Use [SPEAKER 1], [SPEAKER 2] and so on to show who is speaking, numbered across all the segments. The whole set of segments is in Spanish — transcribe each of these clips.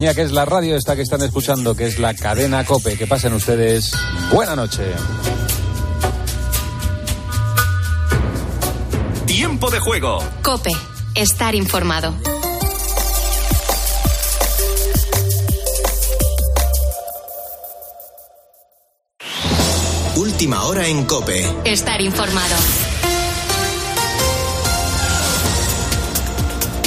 [SPEAKER 1] Ya que es la radio esta que están escuchando, que es la cadena Cope. Que pasen ustedes. Buena noche.
[SPEAKER 2] Tiempo de juego.
[SPEAKER 3] Cope. Estar informado.
[SPEAKER 2] Última hora en Cope.
[SPEAKER 3] Estar informado.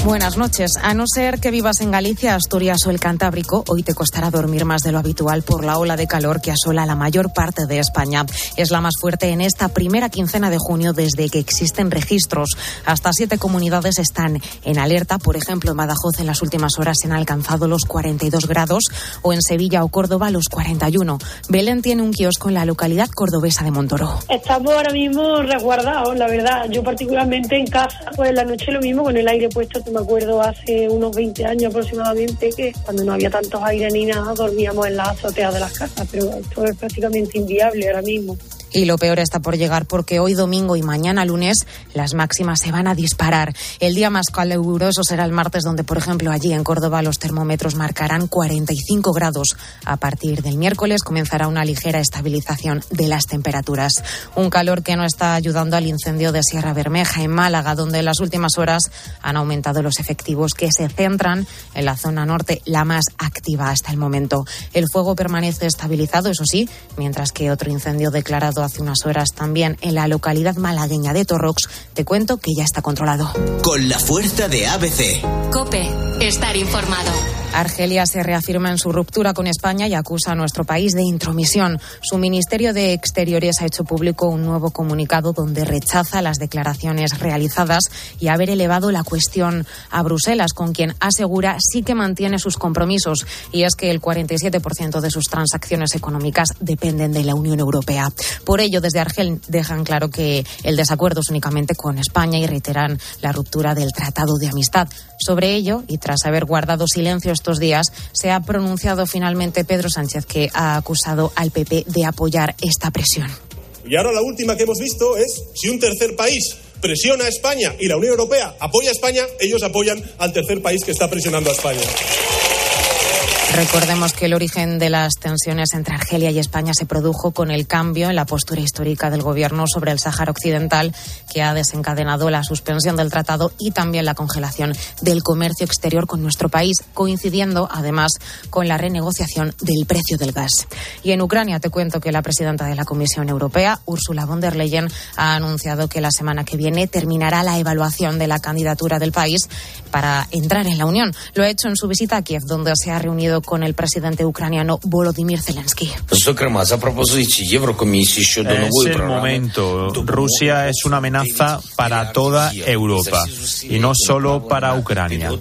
[SPEAKER 4] Buenas noches. A no ser que vivas en Galicia, Asturias o el Cantábrico, hoy te costará dormir más de lo habitual por la ola de calor que asola la mayor parte de España. Es la más fuerte en esta primera quincena de junio desde que existen registros. Hasta siete comunidades están en alerta. Por ejemplo, en Badajoz en las últimas horas se han alcanzado los 42 grados o en Sevilla o Córdoba los 41. Belén tiene un kiosco en la localidad cordobesa de Montoro.
[SPEAKER 5] Estamos ahora mismo resguardados, la verdad. Yo particularmente en casa, pues en la noche lo mismo con el aire puesto me acuerdo hace unos 20 años aproximadamente que cuando no había tantos aires ni nada dormíamos en las azoteas de las casas, pero esto es prácticamente inviable ahora mismo.
[SPEAKER 4] Y lo peor está por llegar porque hoy domingo y mañana lunes las máximas se van a disparar. El día más caluroso será el martes, donde, por ejemplo, allí en Córdoba los termómetros marcarán 45 grados. A partir del miércoles comenzará una ligera estabilización de las temperaturas. Un calor que no está ayudando al incendio de Sierra Bermeja en Málaga, donde en las últimas horas han aumentado los efectivos que se centran en la zona norte, la más activa hasta el momento. El fuego permanece estabilizado, eso sí, mientras que otro incendio declarado hace unas horas también en la localidad malagueña de Torrox, te cuento que ya está controlado.
[SPEAKER 2] Con la fuerza de ABC.
[SPEAKER 3] Cope, estar informado.
[SPEAKER 4] Argelia se reafirma en su ruptura con España y acusa a nuestro país de intromisión. Su Ministerio de Exteriores ha hecho público un nuevo comunicado donde rechaza las declaraciones realizadas y haber elevado la cuestión a Bruselas, con quien asegura sí que mantiene sus compromisos. Y es que el 47% de sus transacciones económicas dependen de la Unión Europea. Por ello, desde Argel dejan claro que el desacuerdo es únicamente con España y reiteran la ruptura del Tratado de Amistad. Sobre ello, y tras haber guardado silencio estos días, se ha pronunciado finalmente Pedro Sánchez, que ha acusado al PP de apoyar esta presión.
[SPEAKER 6] Y ahora la última que hemos visto es si un tercer país presiona a España y la Unión Europea apoya a España, ellos apoyan al tercer país que está presionando a España.
[SPEAKER 4] Recordemos que el origen de las tensiones entre Argelia y España se produjo con el cambio en la postura histórica del gobierno sobre el Sáhara Occidental, que ha desencadenado la suspensión del tratado y también la congelación del comercio exterior con nuestro país, coincidiendo además con la renegociación del precio del gas. Y en Ucrania te cuento que la presidenta de la Comisión Europea, Ursula von der Leyen, ha anunciado que la semana que viene terminará la evaluación de la candidatura del país para entrar en la Unión. Lo ha hecho en su visita a Kiev, donde se ha reunido con el presidente ucraniano Volodymyr Zelensky.
[SPEAKER 7] Es el momento. Rusia es una amenaza para toda Europa y no solo para Ucrania.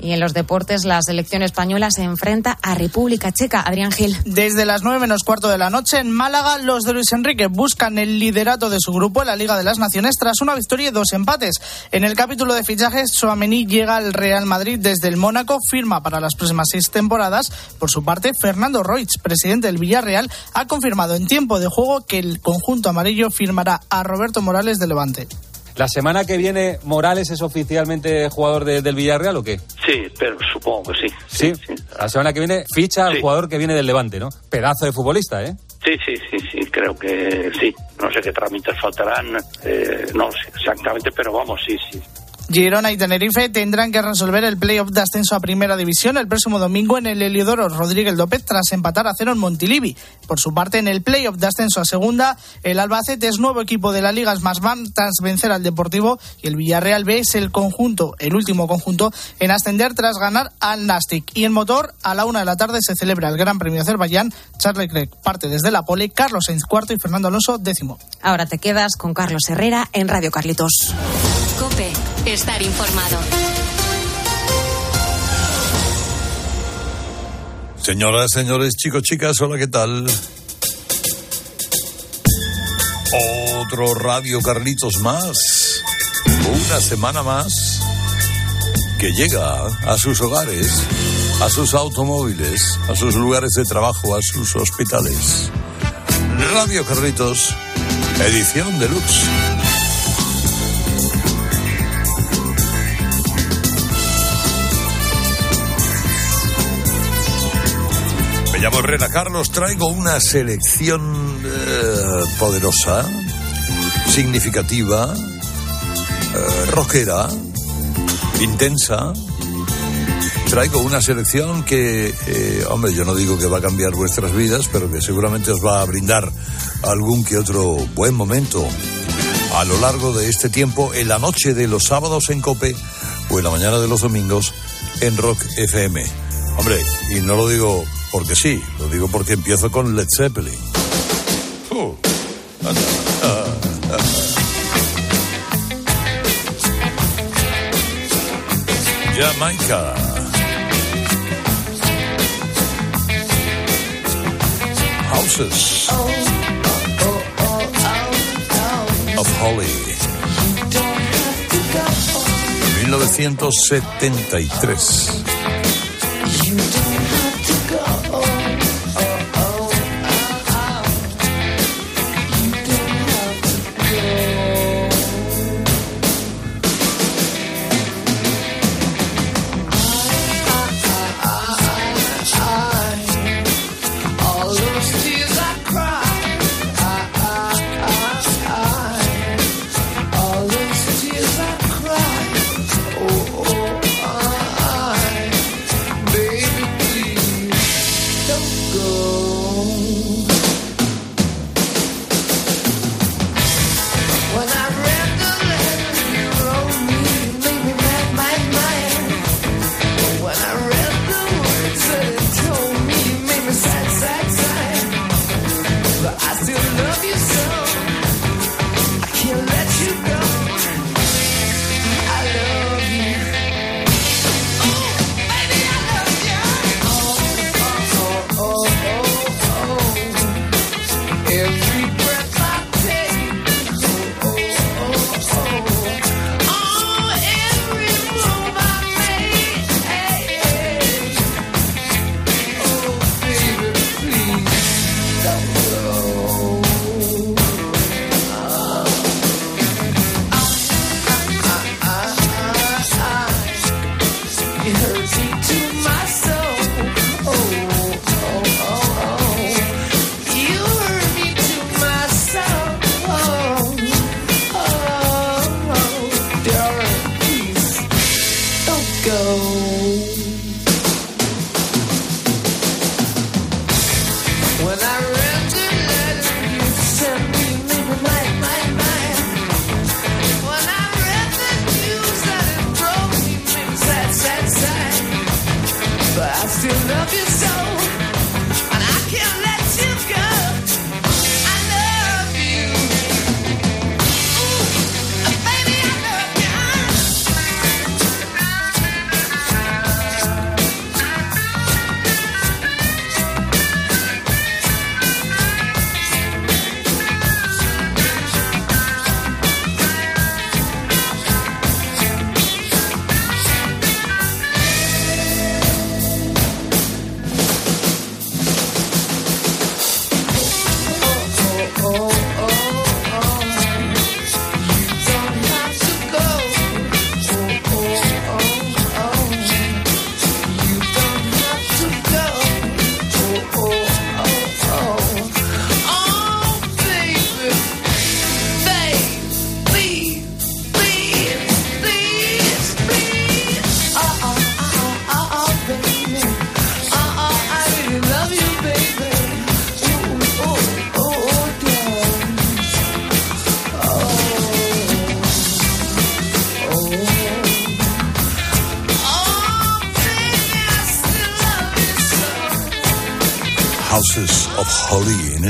[SPEAKER 4] Y en los deportes, la selección española se enfrenta a República Checa. Adrián Gil.
[SPEAKER 8] Desde las nueve menos cuarto de la noche en Málaga, los de Luis Enrique buscan el liderato de su grupo en la Liga de las Naciones tras una victoria y dos empates. En el capítulo de fichajes, Soamení llega al Real Madrid desde el Mónaco, firma para las próximas seis temporadas. Por su parte, Fernando Roig, presidente del Villarreal, ha confirmado en tiempo de juego que el conjunto amarillo firmará a Roberto Morales de Levante.
[SPEAKER 1] ¿La semana que viene Morales es oficialmente jugador de, del Villarreal o qué?
[SPEAKER 9] Sí, pero supongo que sí.
[SPEAKER 1] Sí, sí. La semana que viene ficha al jugador que viene del Levante, ¿no? Pedazo de futbolista, ¿eh?
[SPEAKER 9] Sí, sí, sí, sí, creo que sí. No sé qué trámites faltarán, eh, no sé exactamente, pero vamos, sí, sí.
[SPEAKER 8] Girona y Tenerife tendrán que resolver el playoff de ascenso a Primera División el próximo domingo en el Heliodoro Rodríguez López tras empatar a cero en Montilivi. Por su parte, en el playoff de ascenso a Segunda, el Albacete es nuevo equipo de la Liga Smasbam tras vencer al Deportivo y el Villarreal B es el conjunto, el último conjunto, en ascender tras ganar al Nastic. Y en motor, a la una de la tarde se celebra el Gran Premio Azerbaiyán. Charles Leclerc parte desde la pole, Carlos Sainz cuarto y Fernando Alonso décimo.
[SPEAKER 4] Ahora te quedas con Carlos Herrera en Radio Carlitos.
[SPEAKER 3] Cope, estar informado.
[SPEAKER 10] Señoras, señores, chicos, chicas, hola, ¿qué tal? Otro Radio Carlitos más. Una semana más que llega a sus hogares, a sus automóviles, a sus lugares de trabajo, a sus hospitales. Radio Carlitos, edición deluxe.
[SPEAKER 11] Llamo Herrera Carlos, traigo una selección eh, poderosa, significativa, eh, intensa. Traigo una selección que, eh, hombre, yo no digo que va a cambiar vuestras vidas, pero que seguramente os va a brindar algún que otro buen momento a lo largo de este tiempo, en la noche de los sábados en Cope o en la mañana de los domingos en Rock FM. Hombre, y no lo digo porque sí, lo digo porque empiezo con Led Zeppelin. Uh, anda, ah, ah. Jamaica. Houses of Holly. 1973. Houses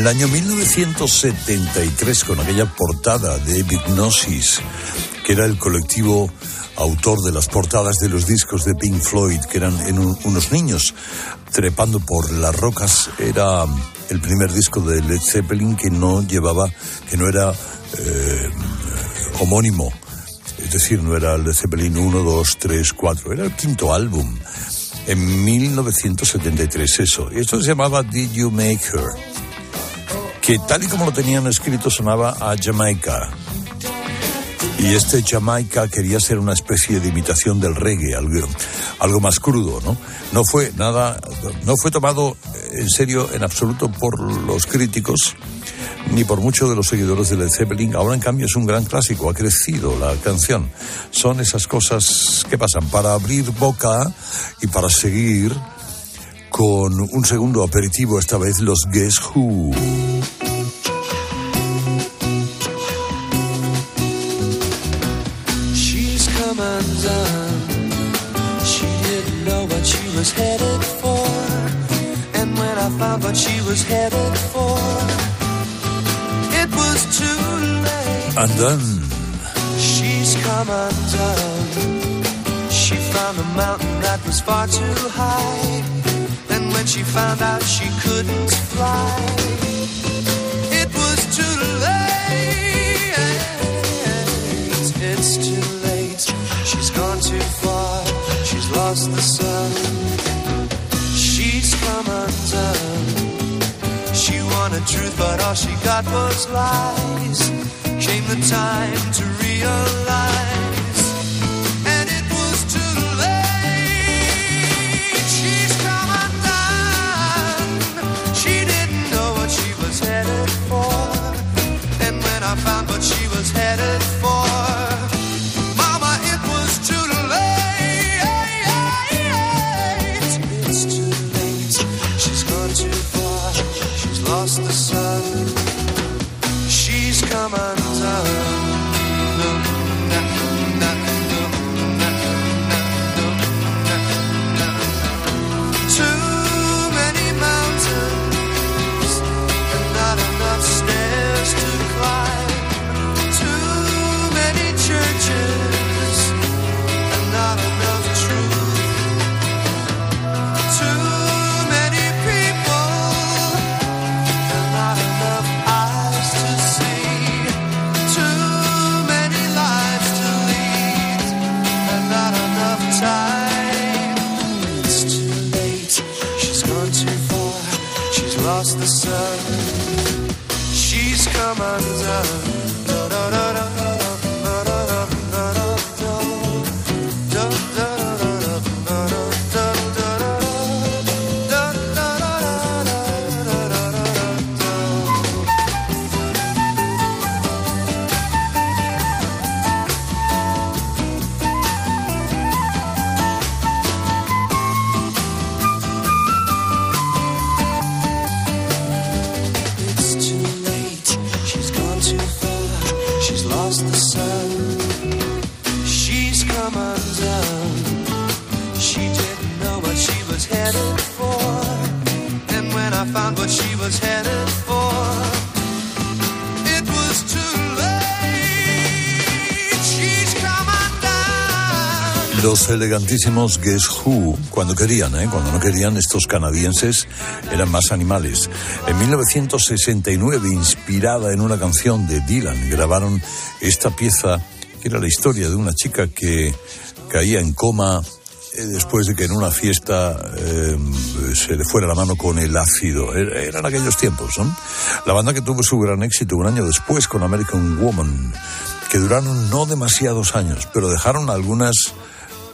[SPEAKER 11] el año 1973 con aquella portada de Hypnosis, que era el colectivo autor de las portadas de los discos de Pink Floyd, que eran en un- unos niños trepando por las rocas. Era el primer disco de Led Zeppelin que no llevaba, que no era eh, homónimo. Es decir, no era Led Zeppelin 1, 2, 3, 4, era el quinto álbum. En 1973, eso. Y esto se llamaba Did You Make Her? Que tal y como lo tenían escrito sonaba a Jamaica. Y este Jamaica quería ser una especie de imitación del reggae, algo, algo más crudo, ¿no? No fue nada, no fue tomado
[SPEAKER 10] en serio en absoluto por los críticos ni por muchos de los seguidores de Led Zeppelin. Ahora, en cambio, es un gran clásico. Ha crecido la canción. Son esas cosas que pasan para abrir boca y para seguir con un segundo aperitivo, esta vez los Guess Who.
[SPEAKER 12] Undone. She didn't know what she was headed for. And when I found what she was headed for, it was too late.
[SPEAKER 10] Undone.
[SPEAKER 12] She's come undone. She found a mountain that was far too high. And when she found out she couldn't fly, it was too late. The sun. She's come undone. She wanted truth, but all she got was lies. Came the time to realize,
[SPEAKER 10] Los elegantísimos Guess Who, cuando querían, ¿eh? cuando no querían, estos canadienses eran más animales. En 1969, inspirada en una canción de Dylan, grabaron esta pieza, que era la historia de una chica que caía en coma eh, después de que en una fiesta eh, se le fuera la mano con el ácido. Er- Eran aquellos tiempos, ¿no? La banda que tuvo su gran éxito un año después con American Woman, que duraron no demasiados años, pero dejaron algunas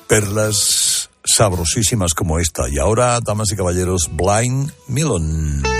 [SPEAKER 10] perlas sabrosísimas como esta. Y ahora, damas y caballeros, Blind Melon.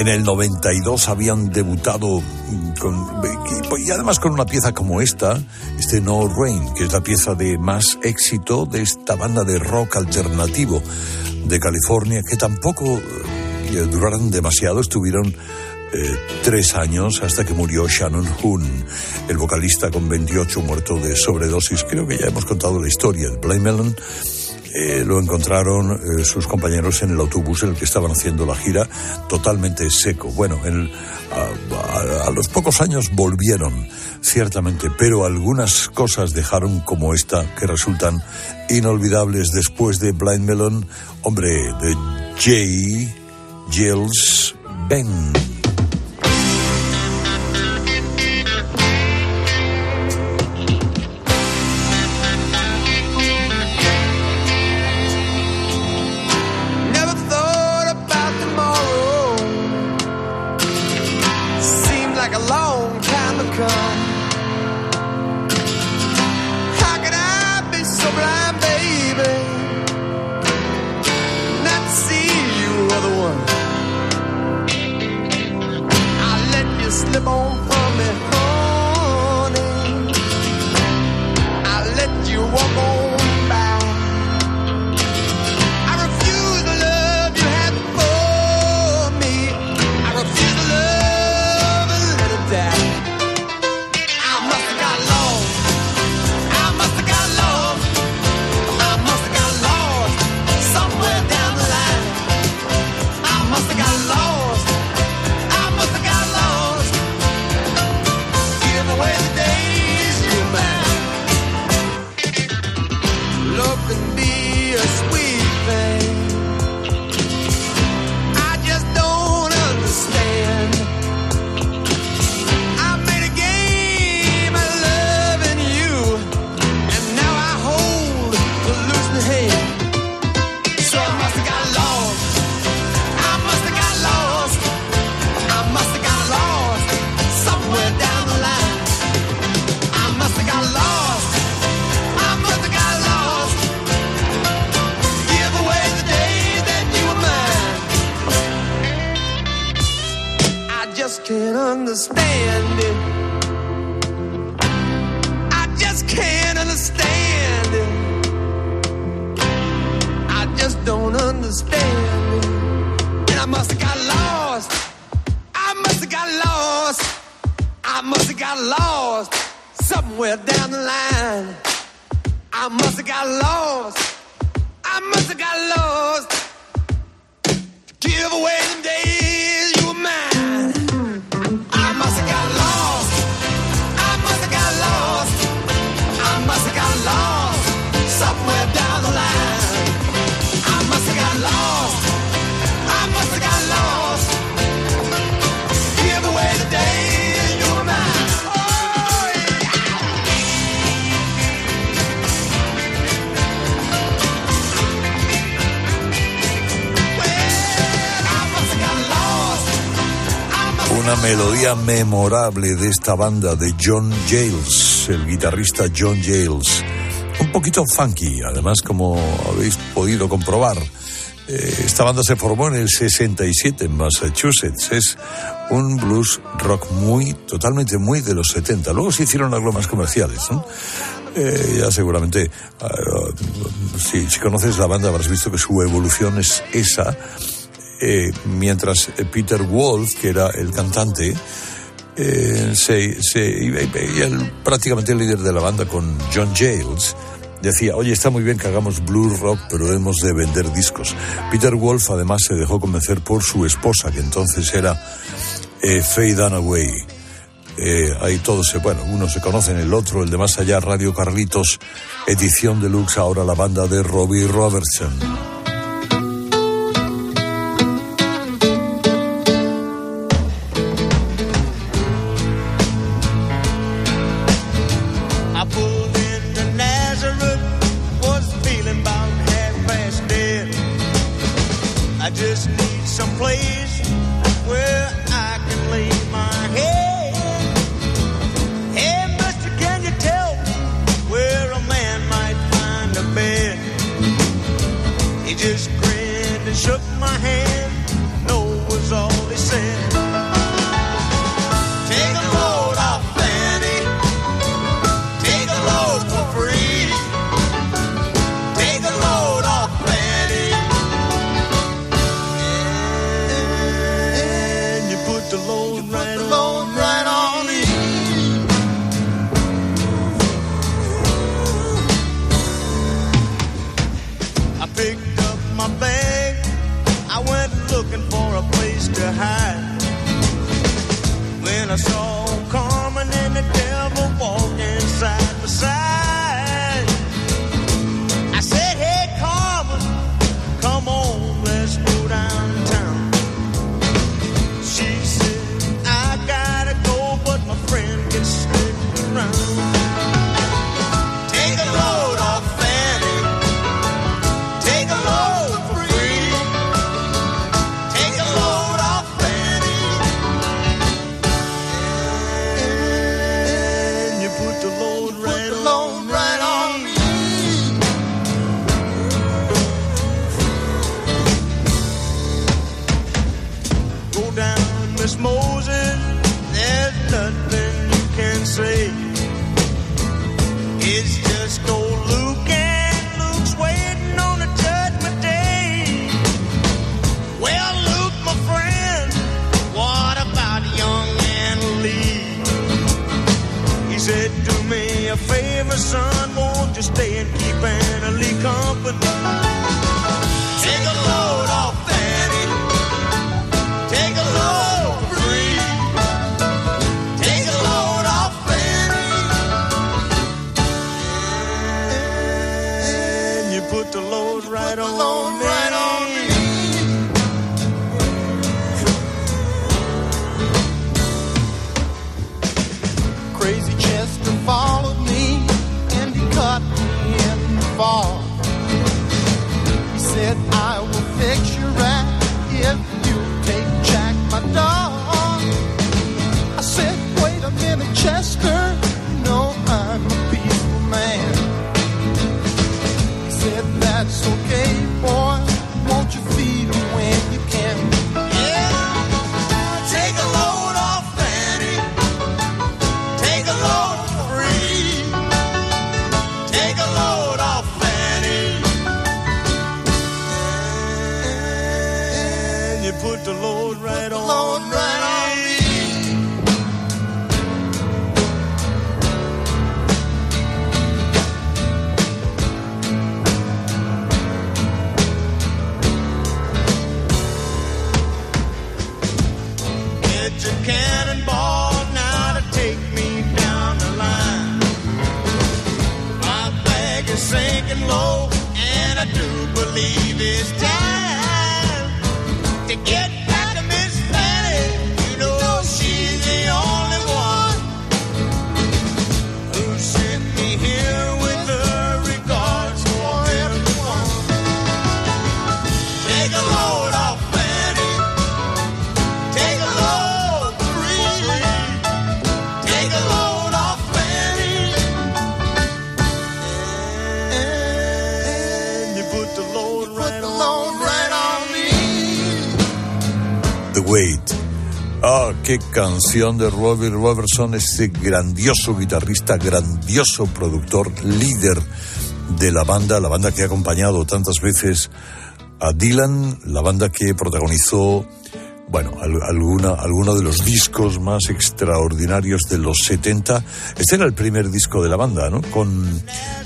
[SPEAKER 10] En, el 92 habían debutado con, y además con una pieza como esta, este No Rain, que es la pieza de más éxito de esta banda de rock alternativo de California, que tampoco eh, duraron demasiado, estuvieron eh, tres años hasta que murió Shannon Hoon, el vocalista con 28 muerto de sobredosis. Creo que ya hemos contado la historia. El Blind Melon eh, lo encontraron eh, sus compañeros en el autobús en el que estaban haciendo la gira totalmente seco. Bueno, el- a, a- a los pocos años volvieron, ciertamente, pero algunas cosas dejaron como esta que resultan inolvidables después de Blind Melon, hombre, de Jay Giles Ben. Una melodía memorable de esta banda de John Giles, el guitarrista John Giles. Un poquito funky, además, como habéis podido comprobar. Eh, esta banda se formó en el 67 en Massachusetts. Es un blues rock muy, totalmente muy de los 70. Luego se hicieron algo más comerciales. Eh, ya seguramente, ah, si conoces la banda habrás visto que su evolución es esa. Eh, mientras eh, Peter Wolf, que era el cantante, eh, se, se prácticamente el líder de la banda con John Giles,
[SPEAKER 13] decía, oye, está muy bien que hagamos blue rock, pero hemos de vender discos. Peter Wolf además se dejó convencer por su esposa, que entonces era eh, Faye Dunaway. Eh, ahí todos se, bueno, uno se conocen, el otro, el de más allá, Radio Carlitos, edición deluxe, ahora la banda de Robbie Robertson. qué canción de Robbie Robertson, este grandioso guitarrista, grandioso productor, líder de la banda, la banda que ha acompañado tantas veces a Dylan, la banda que protagonizó
[SPEAKER 10] al- alguna, alguno de los discos más extraordinarios de los 70. Este era el primer disco de la banda, ¿no? Con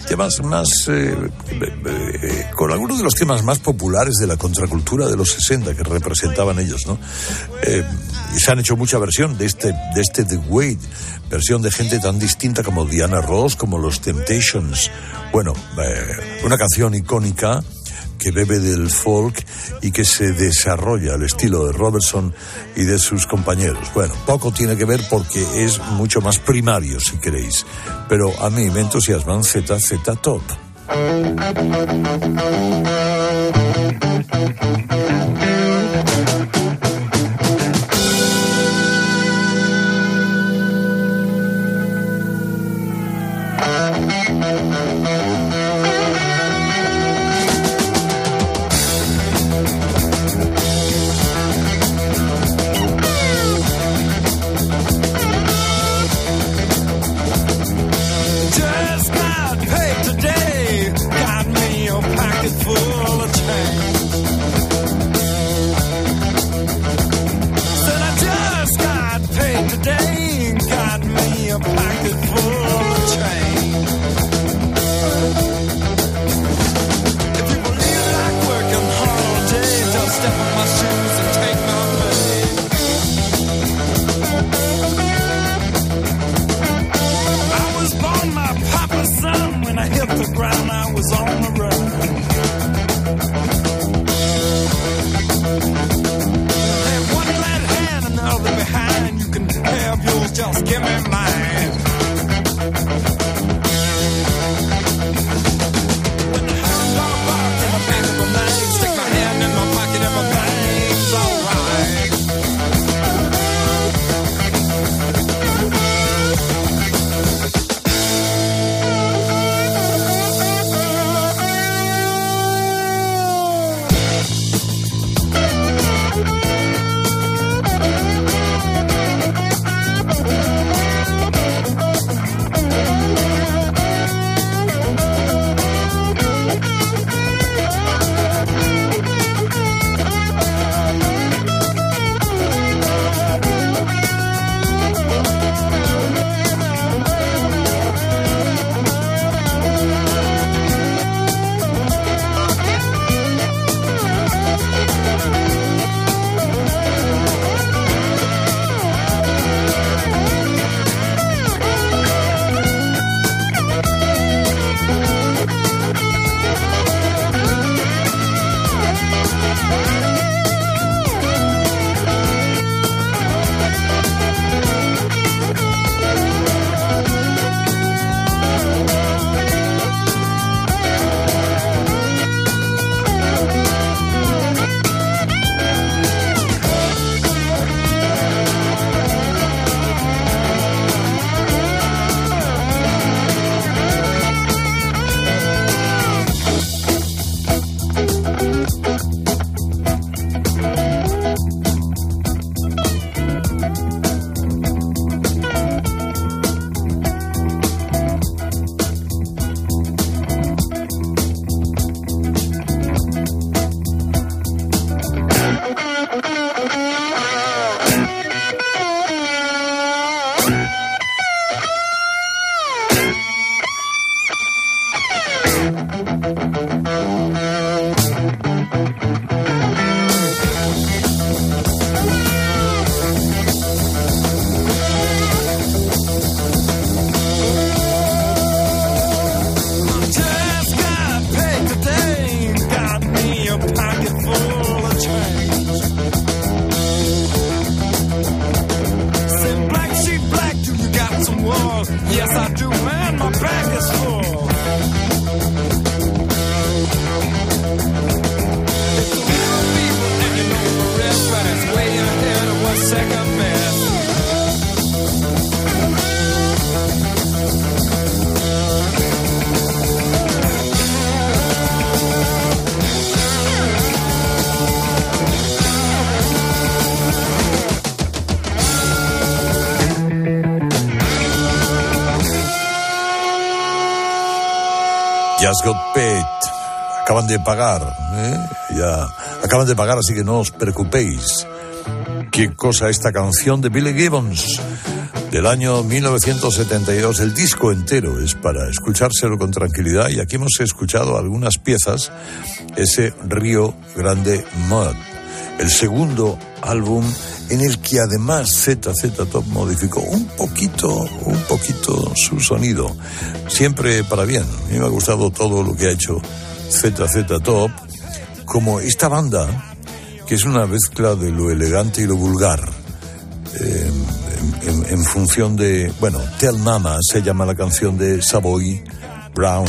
[SPEAKER 10] temas más, eh, eh, con algunos de los temas más populares de la contracultura de los 60 que representaban ellos, ¿no? Eh, y se han hecho mucha versión de este, de este The Wait, versión de gente tan distinta como Diana Ross, como los Temptations. Bueno, eh, una canción icónica que bebe del folk y que se desarrolla al estilo de Robertson y de sus compañeros. Bueno, poco tiene que ver porque es mucho más primario, si queréis, pero a mí me entusiasman ZZ Top. Acaban de pagar, ¿eh? Ya, acaban de pagar, así que no os preocupéis. qué cosa esta canción de Billy Gibbons del año 1972. El disco entero es para escuchárselo con tranquilidad y aquí hemos escuchado algunas piezas, ese Río Grande Mud, el segundo álbum en el que además ZZ Top modificó un poquito, un poquito su sonido, siempre para bien. A mí me ha gustado todo lo que ha hecho ZZ Top, como esta banda, que es una mezcla de lo elegante y lo vulgar. Eh, en, en- en función de, bueno, Tell Mama se llama la canción de Savoy Brown.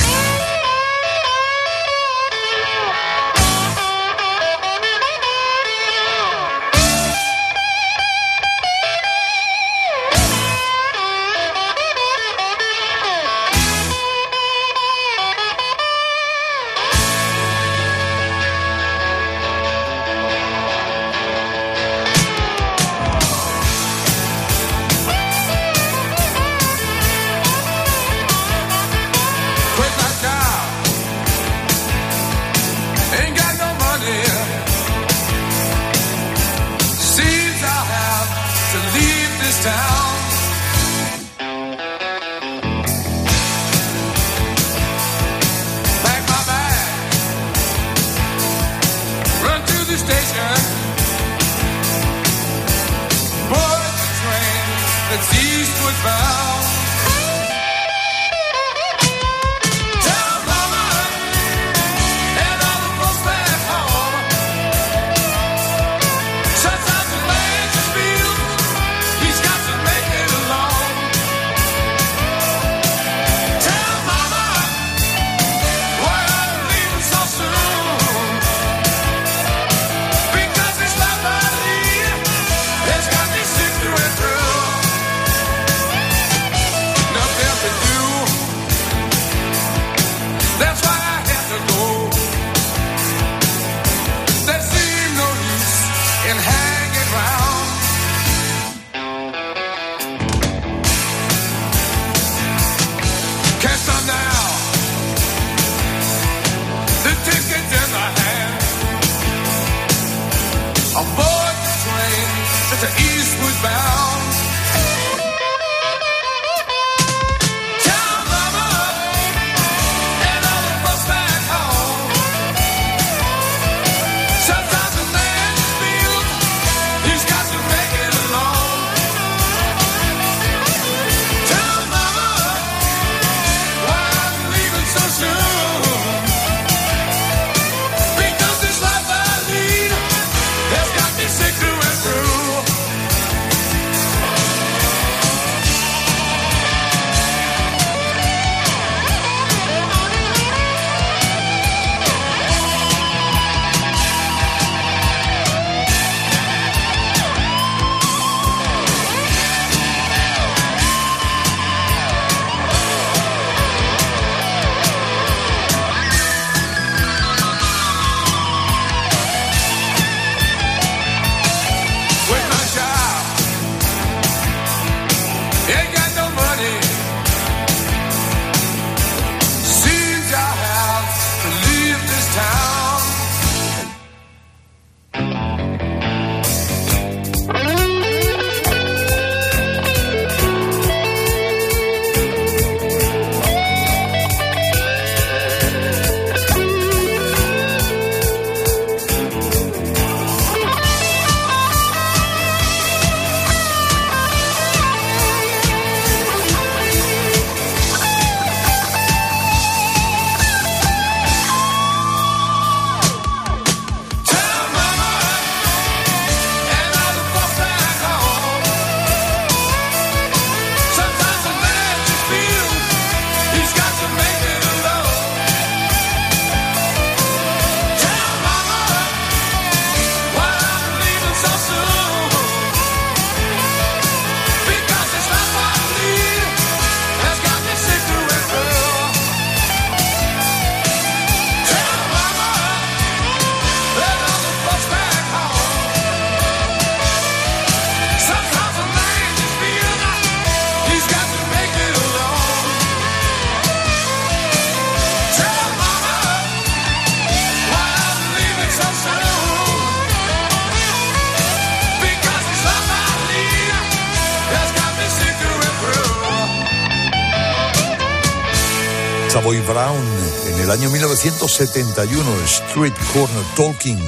[SPEAKER 10] El año 1971, Street Corner Talking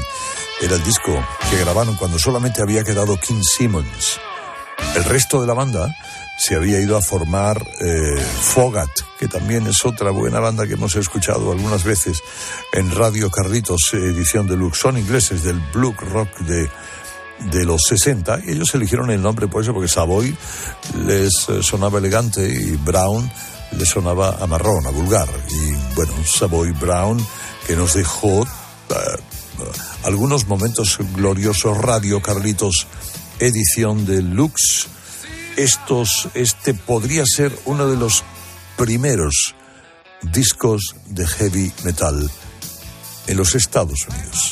[SPEAKER 10] era el disco que grabaron cuando solamente había quedado King Simmons. El resto de la banda se había ido a formar eh, Fogat, que también es otra buena banda que hemos escuchado algunas veces en Radio Carlitos, edición deluxe. Son ingleses del Blue Rock de, de los 60 y ellos eligieron el nombre por eso, porque Savoy les eh, sonaba elegante y Brown les sonaba a marrón, a vulgar. Y bueno, Savoy Brown que nos dejó eh, algunos momentos gloriosos. Radio Carlitos, edición deluxe estos, este podría ser uno de los primeros discos de heavy metal en los Estados Unidos.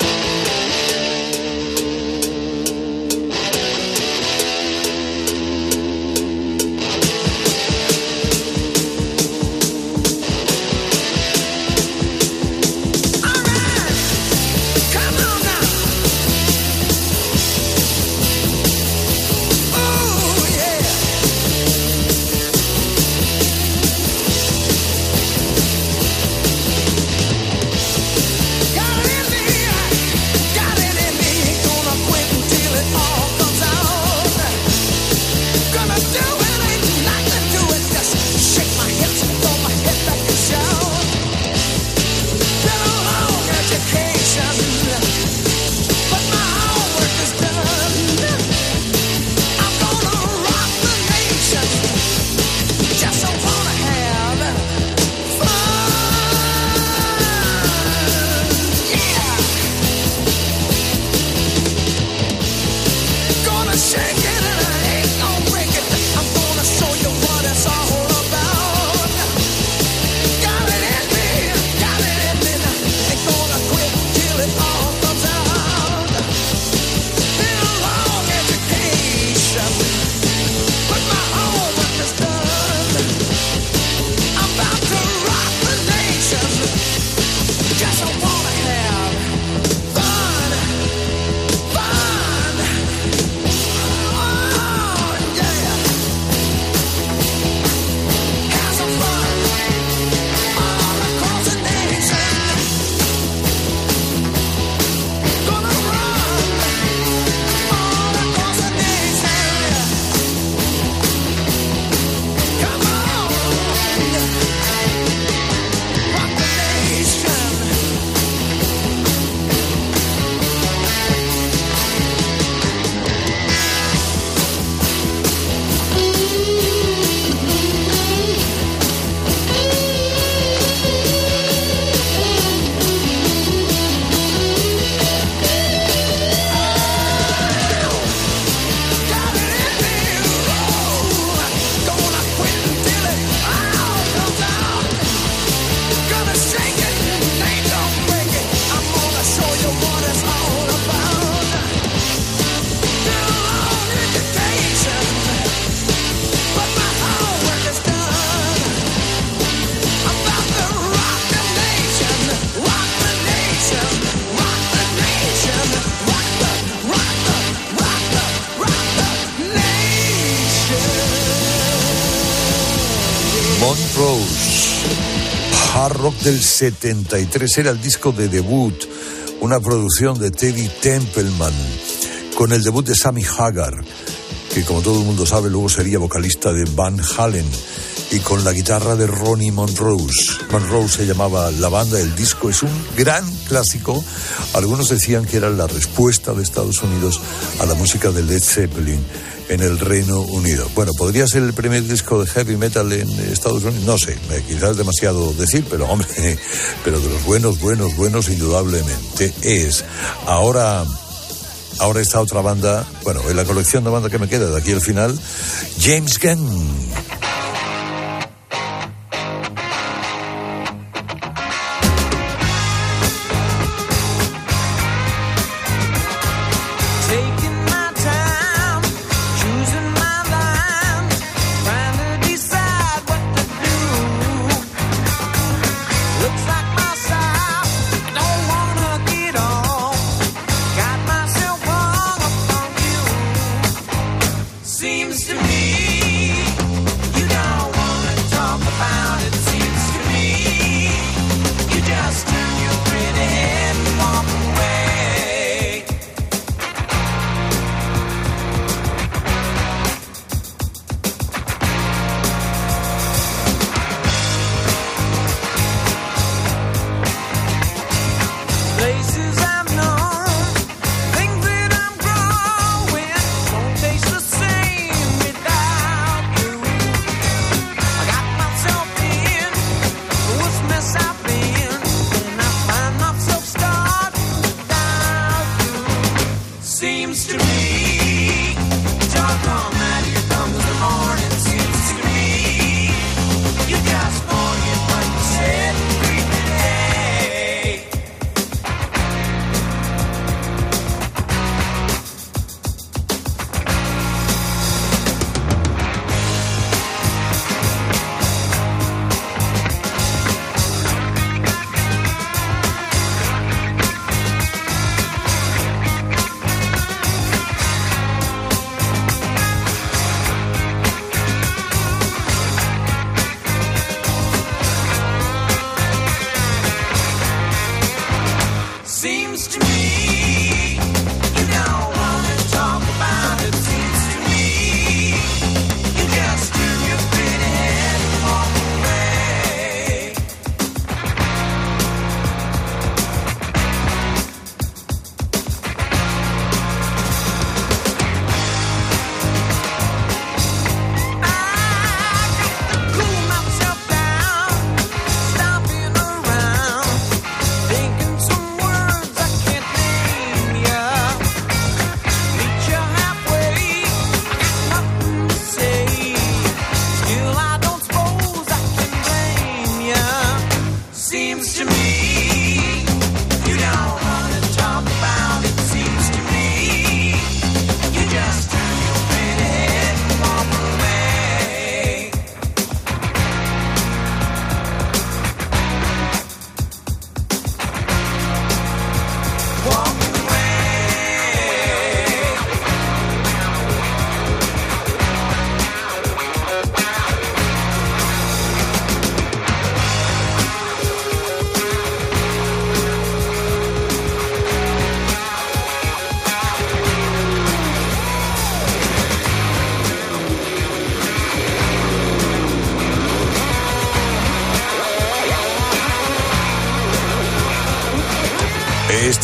[SPEAKER 10] Del 73 era el disco de debut, una producción de Teddy Templeman, con el debut de Sammy Hagar, que como todo el mundo sabe luego sería vocalista de Van Halen, y con la guitarra de Ronnie Montrose. Montrose se llamaba la banda, el disco es un gran clásico. Algunos decían que era la respuesta de Estados Unidos a la música de Led Zeppelin en el Reino Unido. Bueno, podría ser el primer disco de heavy metal en Estados Unidos, no sé, eh, quizás demasiado decir, pero hombre, pero de los buenos, buenos, buenos, indudablemente es. Ahora, ahora esta otra banda, bueno, en la colección de banda que me queda de aquí al final, James Gunn.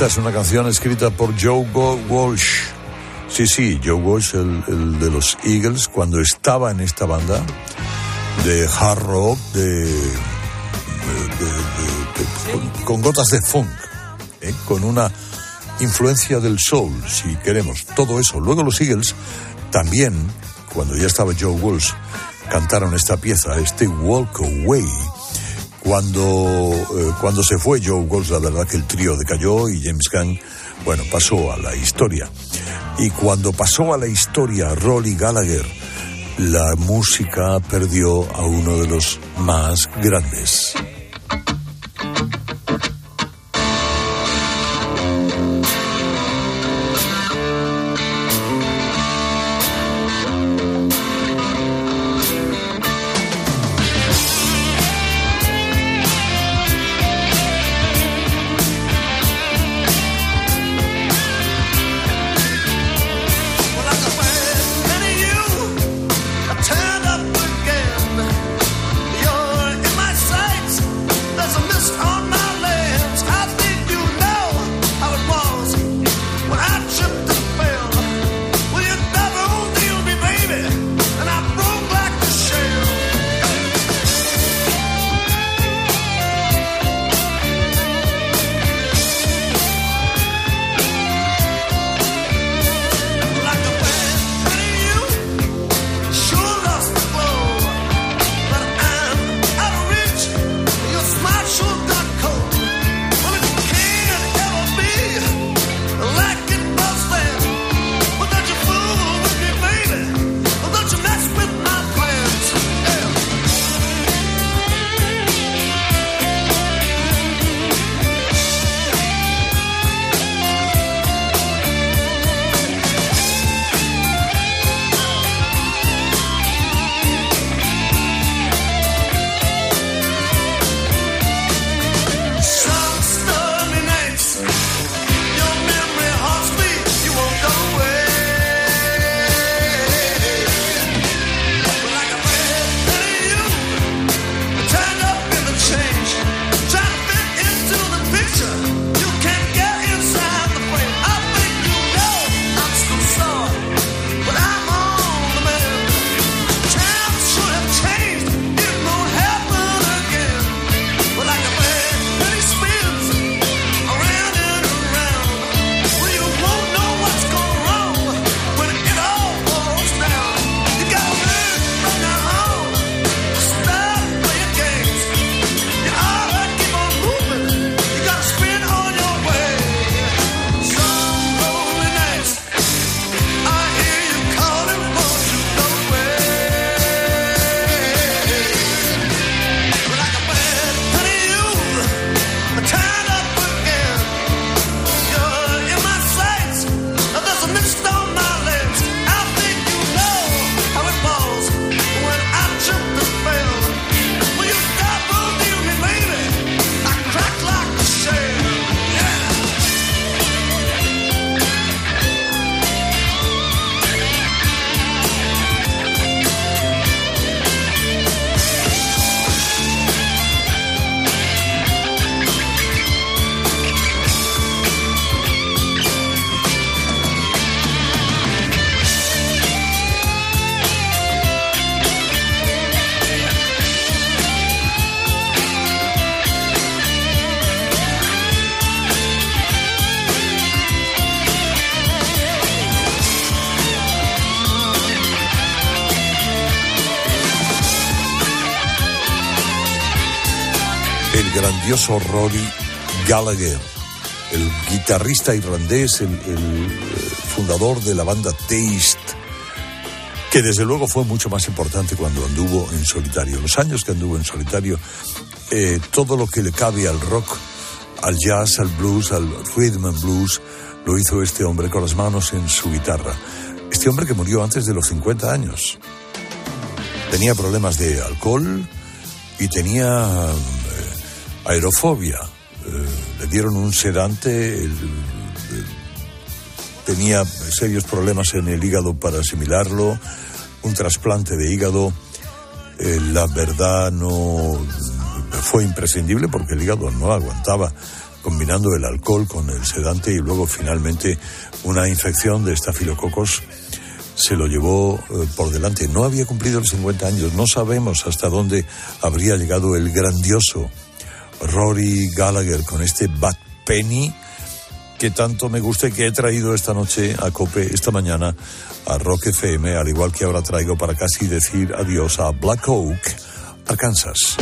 [SPEAKER 10] Esta es una canción escrita por Joe Walsh. Sí, sí, Joe Walsh, el, de los Eagles, cuando estaba en esta banda de hard rock, de, con gotas de funk, ¿eh? con una influencia del soul, si queremos, todo eso. Luego los Eagles también, cuando ya estaba Joe Walsh, cantaron esta pieza, este Walk Away. Cuando, eh, cuando se fue Joe Walsh, la verdad que el trío decayó y James Gunn, bueno, pasó a la historia. Y cuando pasó a la historia Rolly Gallagher, la música perdió a uno de los más grandes. Grandioso Rory Gallagher, el guitarrista irlandés, el, eh, fundador de la banda Taste, que desde luego fue mucho más importante cuando anduvo en solitario. Los años que anduvo en solitario, eh, todo lo que le cabe al rock, al jazz, al blues, al rhythm and blues, lo hizo este hombre con las manos en su guitarra. Este hombre que murió antes de los 50 años. Tenía problemas de alcohol y tenía aerofobia. Eh, le dieron un sedante, tenía serios problemas en el hígado para asimilarlo, un trasplante de hígado. Eh, la verdad no fue imprescindible porque el hígado no aguantaba combinando el alcohol con el sedante y luego finalmente una infección de estafilococos se lo llevó eh, por delante. No había cumplido los 50 años. No sabemos hasta dónde habría llegado el grandioso Rory Gallagher con este Bad Penny que tanto me gusta y que he traído esta noche a Cope, esta mañana a Rock FM, al igual que ahora traigo para casi decir adiós a Black Oak, Arkansas.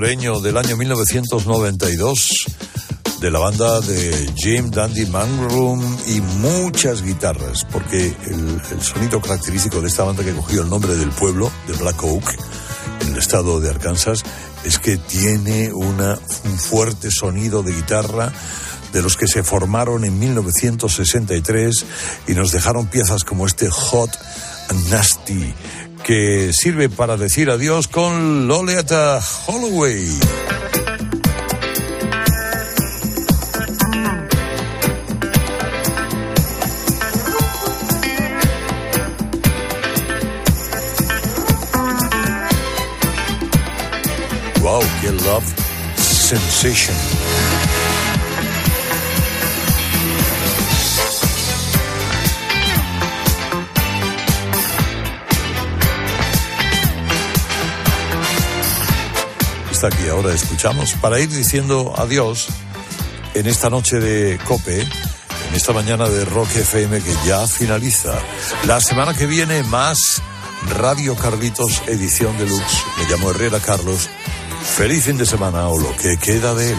[SPEAKER 10] Del año 1992, de la banda de Jim Dandy Mangroom y muchas guitarras, porque el, el sonido característico de esta banda que cogió el nombre del pueblo, de Black Oak, en el estado de Arkansas, es que tiene una, un fuerte sonido de guitarra de los que se formaron en 1963 y nos dejaron piezas como este Hot and Nasty, que sirve para decir adiós con Lolita Holloway. Wow, qué love sensation.
[SPEAKER 14] Esta que ahora escuchamos, para ir diciendo adiós en esta noche de Cope, en esta mañana de Rock FM que ya finaliza. La semana que viene más Radio Carlitos edición deluxe. Me llamo Herrera Carlos. Feliz fin de semana o lo que queda de él.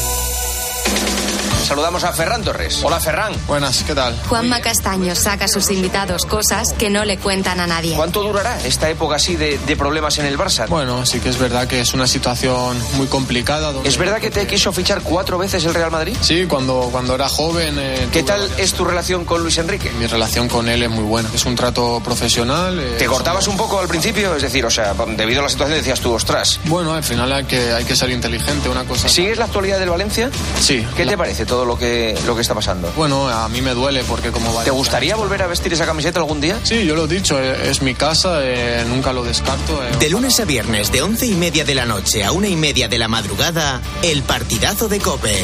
[SPEAKER 15] Saludamos a Ferran Torres. Hola Ferran.
[SPEAKER 16] Buenas, ¿qué tal?
[SPEAKER 3] Juanma Castaño saca a sus invitados cosas que no le cuentan a nadie.
[SPEAKER 15] ¿Cuánto durará esta época así de, de problemas en el Barça?
[SPEAKER 16] Bueno, sí que es verdad que es una situación muy complicada. donde-
[SPEAKER 15] ¿Es verdad que te quiso fichar cuatro veces el Real Madrid?
[SPEAKER 16] Sí, cuando, cuando era joven. eh,
[SPEAKER 15] ¿Qué tal
[SPEAKER 16] varias-
[SPEAKER 15] es tu relación con Luis Enrique?
[SPEAKER 16] Mi relación con él es muy buena. Es un trato profesional. eh,
[SPEAKER 15] ¿Te cortabas un poco al principio? Es decir, o sea, debido a la situación decías tú, ostras.
[SPEAKER 16] Bueno, al final hay que, hay que ser inteligente. Una cosa.
[SPEAKER 15] ¿Sigues la actualidad del Valencia?
[SPEAKER 16] Sí.
[SPEAKER 15] ¿Qué
[SPEAKER 16] la-
[SPEAKER 15] te parece todo lo que, lo que está pasando?
[SPEAKER 16] Bueno, a mí me duele porque como
[SPEAKER 15] ¿Te gustaría volver a vestir esa camiseta algún día?
[SPEAKER 16] Sí, yo lo he dicho, eh, es mi casa, eh, nunca lo descarto. eh,
[SPEAKER 2] De lunes a viernes, de once y media de la noche a una y media de la madrugada, el partidazo de Cope.